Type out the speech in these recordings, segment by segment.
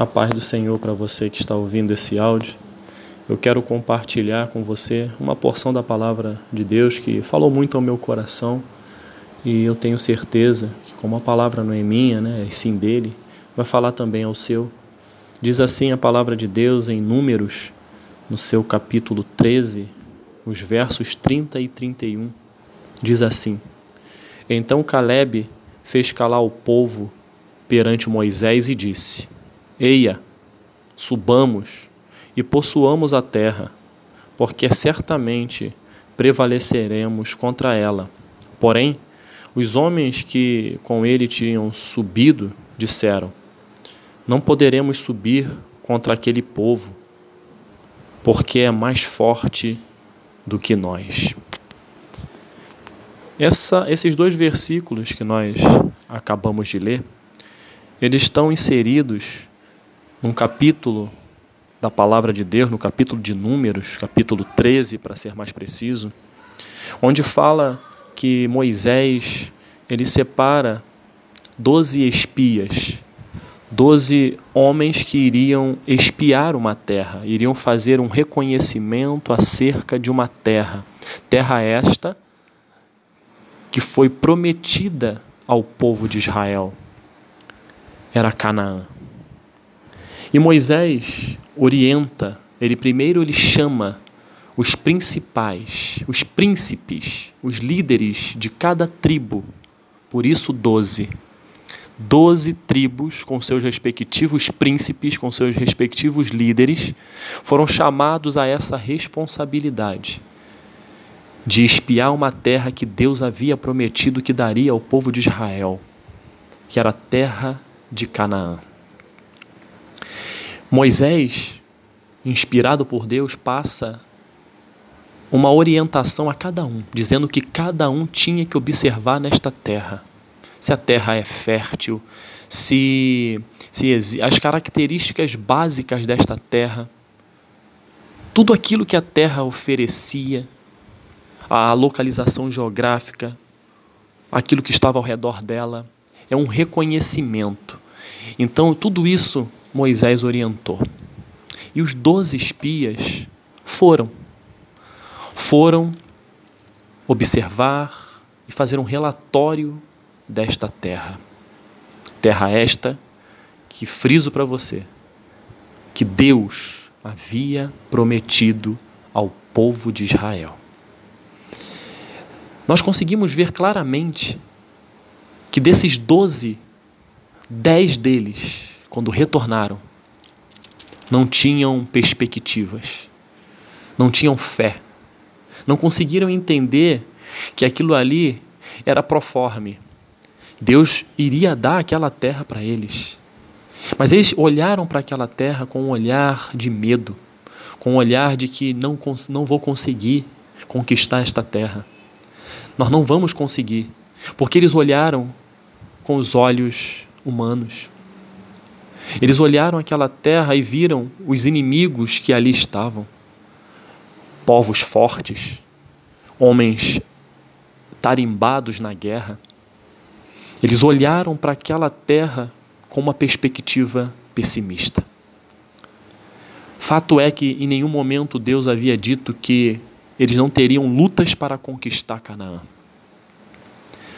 A paz do Senhor para você que está ouvindo esse áudio. Eu quero compartilhar com você uma porção da palavra de Deus que falou muito ao meu coração e eu tenho certeza que, como a palavra não é minha, né, é sim dele, vai falar também ao seu. Diz assim a palavra de Deus em Números, no seu capítulo 13, os versos 30 e 31. Diz assim: Então Caleb fez calar o povo perante Moisés e disse: Eia, subamos e possuamos a terra, porque certamente prevaleceremos contra ela. Porém, os homens que com ele tinham subido disseram: Não poderemos subir contra aquele povo, porque é mais forte do que nós. Essa, esses dois versículos que nós acabamos de ler, eles estão inseridos num capítulo da palavra de Deus, no capítulo de Números, capítulo 13, para ser mais preciso, onde fala que Moisés ele separa doze espias, doze homens que iriam espiar uma terra, iriam fazer um reconhecimento acerca de uma terra, terra esta que foi prometida ao povo de Israel. Era Canaã. E Moisés orienta, ele primeiro ele chama os principais, os príncipes, os líderes de cada tribo, por isso doze. Doze tribos com seus respectivos príncipes, com seus respectivos líderes, foram chamados a essa responsabilidade de espiar uma terra que Deus havia prometido que daria ao povo de Israel, que era a terra de Canaã. Moisés, inspirado por Deus, passa uma orientação a cada um, dizendo que cada um tinha que observar nesta terra. Se a terra é fértil, se, se as características básicas desta terra, tudo aquilo que a terra oferecia, a localização geográfica, aquilo que estava ao redor dela, é um reconhecimento. Então, tudo isso Moisés orientou. E os doze espias foram. Foram observar e fazer um relatório desta terra. Terra esta que friso para você, que Deus havia prometido ao povo de Israel. Nós conseguimos ver claramente que desses doze, dez deles quando retornaram, não tinham perspectivas, não tinham fé, não conseguiram entender que aquilo ali era proforme. Deus iria dar aquela terra para eles. Mas eles olharam para aquela terra com um olhar de medo, com um olhar de que não, não vou conseguir conquistar esta terra. Nós não vamos conseguir, porque eles olharam com os olhos humanos. Eles olharam aquela terra e viram os inimigos que ali estavam. Povos fortes, homens tarimbados na guerra. Eles olharam para aquela terra com uma perspectiva pessimista. Fato é que em nenhum momento Deus havia dito que eles não teriam lutas para conquistar Canaã.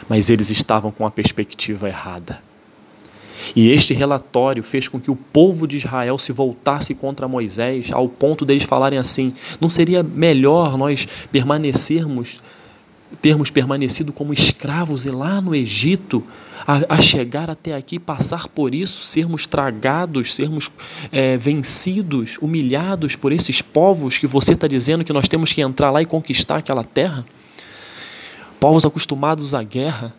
Mas eles estavam com a perspectiva errada. E este relatório fez com que o povo de Israel se voltasse contra Moisés, ao ponto deles falarem assim: não seria melhor nós permanecermos, termos permanecido como escravos e lá no Egito, a, a chegar até aqui, passar por isso, sermos tragados, sermos é, vencidos, humilhados por esses povos que você está dizendo que nós temos que entrar lá e conquistar aquela terra? Povos acostumados à guerra,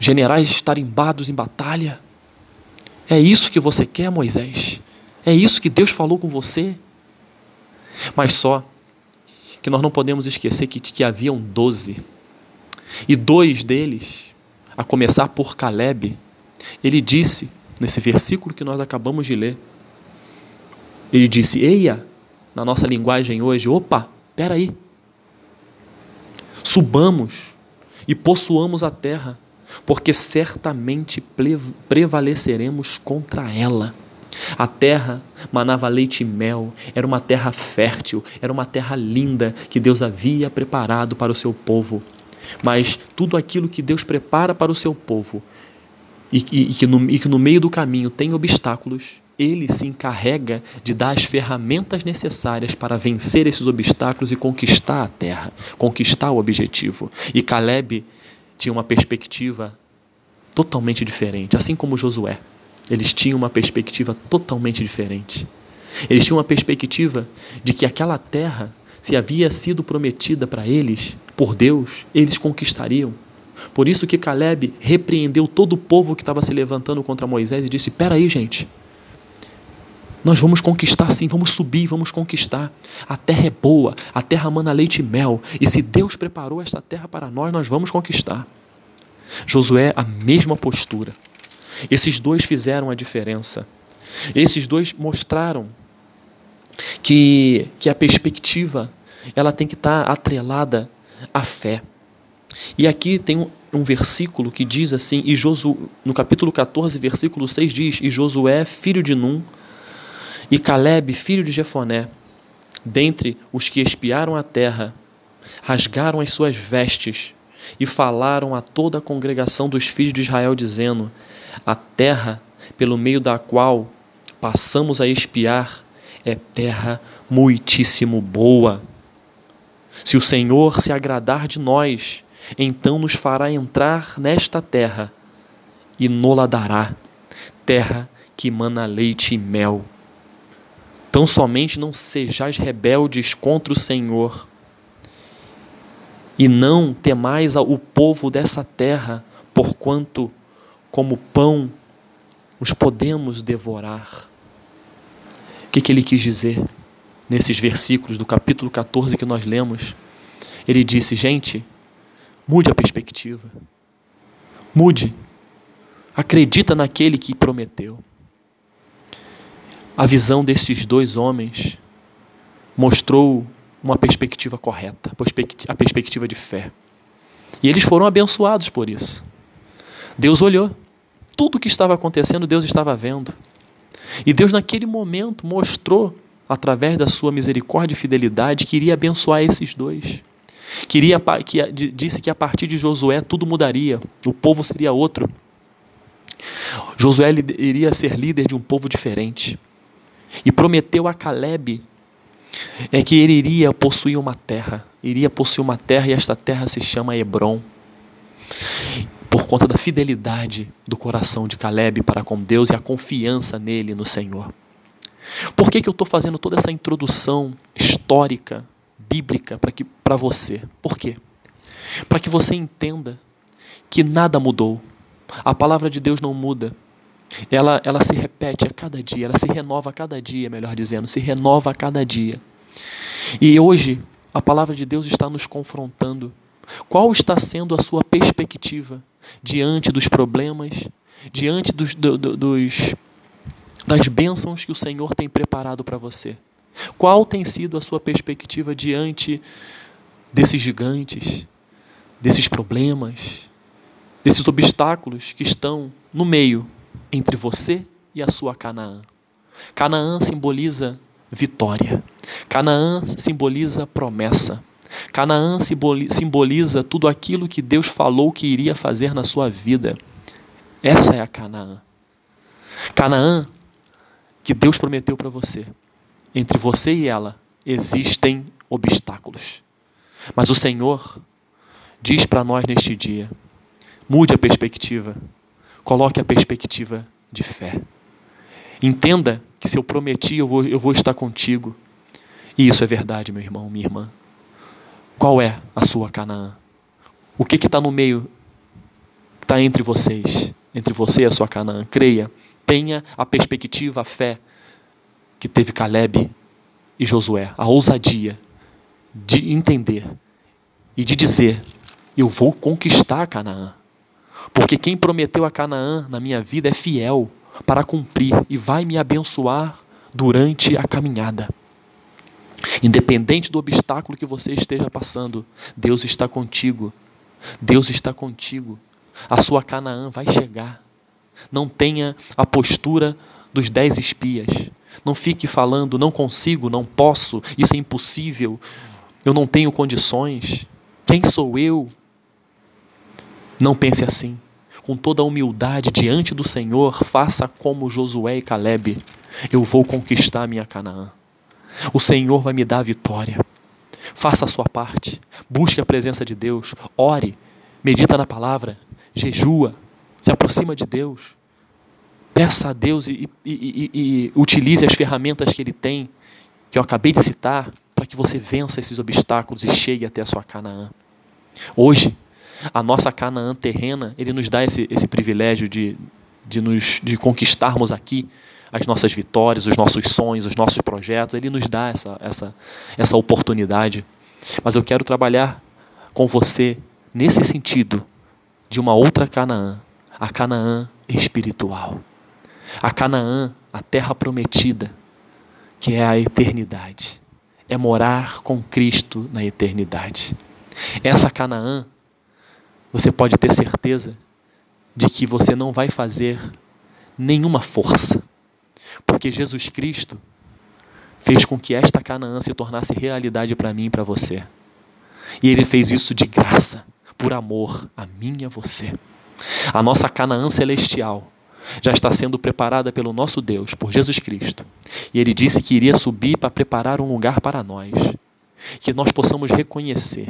generais tarimbados em batalha é isso que você quer, Moisés? É isso que Deus falou com você? Mas só que nós não podemos esquecer que, que haviam doze. E dois deles, a começar por Caleb, ele disse, nesse versículo que nós acabamos de ler, ele disse: Eia, na nossa linguagem hoje, opa, peraí, subamos e possuamos a terra porque certamente prevaleceremos contra ela. A terra manava leite e mel, era uma terra fértil, era uma terra linda que Deus havia preparado para o seu povo. Mas tudo aquilo que Deus prepara para o seu povo e, e, e, que, no, e que no meio do caminho tem obstáculos, ele se encarrega de dar as ferramentas necessárias para vencer esses obstáculos e conquistar a terra, conquistar o objetivo. E Caleb tinha uma perspectiva totalmente diferente, assim como Josué. Eles tinham uma perspectiva totalmente diferente. Eles tinham uma perspectiva de que aquela terra, se havia sido prometida para eles por Deus, eles conquistariam. Por isso que Caleb repreendeu todo o povo que estava se levantando contra Moisés e disse: "Espera aí, gente. Nós vamos conquistar sim, vamos subir, vamos conquistar. A terra é boa, a terra mana leite e mel, e se Deus preparou esta terra para nós, nós vamos conquistar." Josué, a mesma postura. Esses dois fizeram a diferença. Esses dois mostraram que, que a perspectiva ela tem que estar atrelada à fé. E aqui tem um, um versículo que diz assim, e Josué, no capítulo 14, versículo 6 diz: E Josué, filho de Num, e Caleb, filho de Jefoné, dentre os que espiaram a terra, rasgaram as suas vestes e falaram a toda a congregação dos filhos de Israel, dizendo: A terra pelo meio da qual passamos a espiar é terra muitíssimo boa. Se o Senhor se agradar de nós, então nos fará entrar nesta terra e nola dará, terra que mana leite e mel. Tão somente não sejais rebeldes contra o Senhor, e não temais o povo dessa terra, porquanto, como pão, os podemos devorar. O que, que ele quis dizer nesses versículos do capítulo 14 que nós lemos? Ele disse: gente, mude a perspectiva, mude, acredita naquele que prometeu. A visão desses dois homens mostrou uma perspectiva correta, a perspectiva de fé. E eles foram abençoados por isso. Deus olhou. Tudo o que estava acontecendo, Deus estava vendo. E Deus, naquele momento, mostrou, através da sua misericórdia e fidelidade, que iria abençoar esses dois. Queria, que, disse que a partir de Josué tudo mudaria, o povo seria outro. Josué iria ser líder de um povo diferente. E prometeu a Caleb é que ele iria possuir uma terra, iria possuir uma terra e esta terra se chama Hebron. Por conta da fidelidade do coração de Caleb para com Deus e a confiança nele, no Senhor. Por que, que eu estou fazendo toda essa introdução histórica, bíblica, para você? Por quê? Para que você entenda que nada mudou. A palavra de Deus não muda ela, ela se repete a cada dia, ela se renova a cada dia, melhor dizendo, se renova a cada dia. E hoje a palavra de Deus está nos confrontando. Qual está sendo a sua perspectiva diante dos problemas, diante dos, do, do, dos, das bênçãos que o Senhor tem preparado para você? Qual tem sido a sua perspectiva diante desses gigantes, desses problemas, desses obstáculos que estão no meio entre você e a sua Canaã. Canaã simboliza vitória. Canaã simboliza promessa. Canaã simboliza tudo aquilo que Deus falou que iria fazer na sua vida. Essa é a Canaã. Canaã que Deus prometeu para você. Entre você e ela existem obstáculos. Mas o Senhor diz para nós neste dia: mude a perspectiva Coloque a perspectiva de fé. Entenda que se eu prometi, eu vou, eu vou estar contigo. E isso é verdade, meu irmão, minha irmã. Qual é a sua Canaã? O que está no meio? Está entre vocês, entre você e a sua Canaã. Creia, tenha a perspectiva, a fé que teve Caleb e Josué, a ousadia de entender e de dizer: Eu vou conquistar Canaã. Porque quem prometeu a Canaã na minha vida é fiel para cumprir e vai me abençoar durante a caminhada. Independente do obstáculo que você esteja passando, Deus está contigo. Deus está contigo. A sua Canaã vai chegar. Não tenha a postura dos dez espias. Não fique falando, não consigo, não posso, isso é impossível, eu não tenho condições. Quem sou eu? Não pense assim. Com toda a humildade diante do Senhor, faça como Josué e Caleb. Eu vou conquistar minha Canaã. O Senhor vai me dar a vitória. Faça a sua parte. Busque a presença de Deus. Ore. Medita na palavra. Jejua. Se aproxima de Deus. Peça a Deus e, e, e, e utilize as ferramentas que Ele tem, que eu acabei de citar, para que você vença esses obstáculos e chegue até a sua Canaã. Hoje, a nossa Canaã terrena, Ele nos dá esse, esse privilégio de, de, nos, de conquistarmos aqui as nossas vitórias, os nossos sonhos, os nossos projetos. Ele nos dá essa, essa, essa oportunidade. Mas eu quero trabalhar com você nesse sentido de uma outra Canaã, a Canaã espiritual. A Canaã, a terra prometida, que é a eternidade. É morar com Cristo na eternidade. Essa Canaã, você pode ter certeza de que você não vai fazer nenhuma força, porque Jesus Cristo fez com que esta Canaã se tornasse realidade para mim e para você. E ele fez isso de graça, por amor a mim e a você. A nossa Canaã celestial já está sendo preparada pelo nosso Deus, por Jesus Cristo. E ele disse que iria subir para preparar um lugar para nós, que nós possamos reconhecer,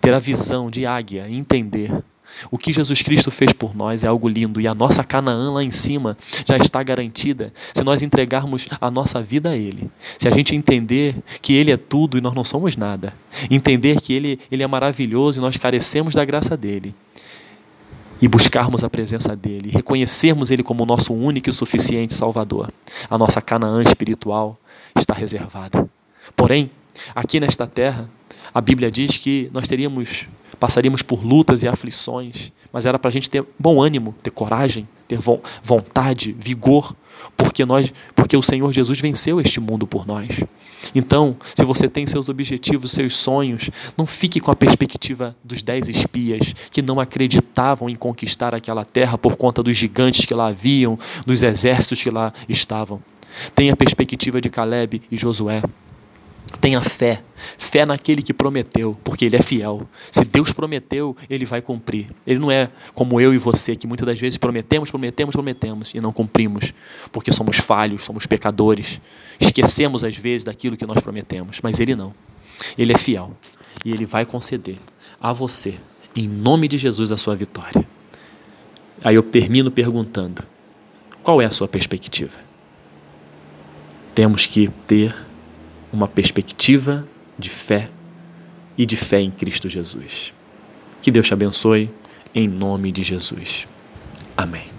ter a visão de águia entender o que Jesus Cristo fez por nós é algo lindo. E a nossa Canaã lá em cima já está garantida se nós entregarmos a nossa vida a Ele. Se a gente entender que Ele é tudo e nós não somos nada, entender que Ele, Ele é maravilhoso e nós carecemos da graça dele, e buscarmos a presença dele, reconhecermos ele como nosso único e suficiente Salvador, a nossa Canaã espiritual está reservada. Porém, aqui nesta terra, a Bíblia diz que nós teríamos, passaríamos por lutas e aflições, mas era para a gente ter bom ânimo, ter coragem, ter vontade, vigor, porque nós, porque o Senhor Jesus venceu este mundo por nós. Então, se você tem seus objetivos, seus sonhos, não fique com a perspectiva dos dez espias que não acreditavam em conquistar aquela terra por conta dos gigantes que lá haviam, dos exércitos que lá estavam. Tenha a perspectiva de Caleb e Josué. Tenha fé, fé naquele que prometeu, porque ele é fiel. Se Deus prometeu, ele vai cumprir. Ele não é como eu e você, que muitas das vezes prometemos, prometemos, prometemos e não cumprimos, porque somos falhos, somos pecadores. Esquecemos às vezes daquilo que nós prometemos, mas ele não. Ele é fiel e ele vai conceder a você, em nome de Jesus, a sua vitória. Aí eu termino perguntando: qual é a sua perspectiva? Temos que ter uma perspectiva de fé e de fé em Cristo Jesus. Que Deus te abençoe, em nome de Jesus. Amém.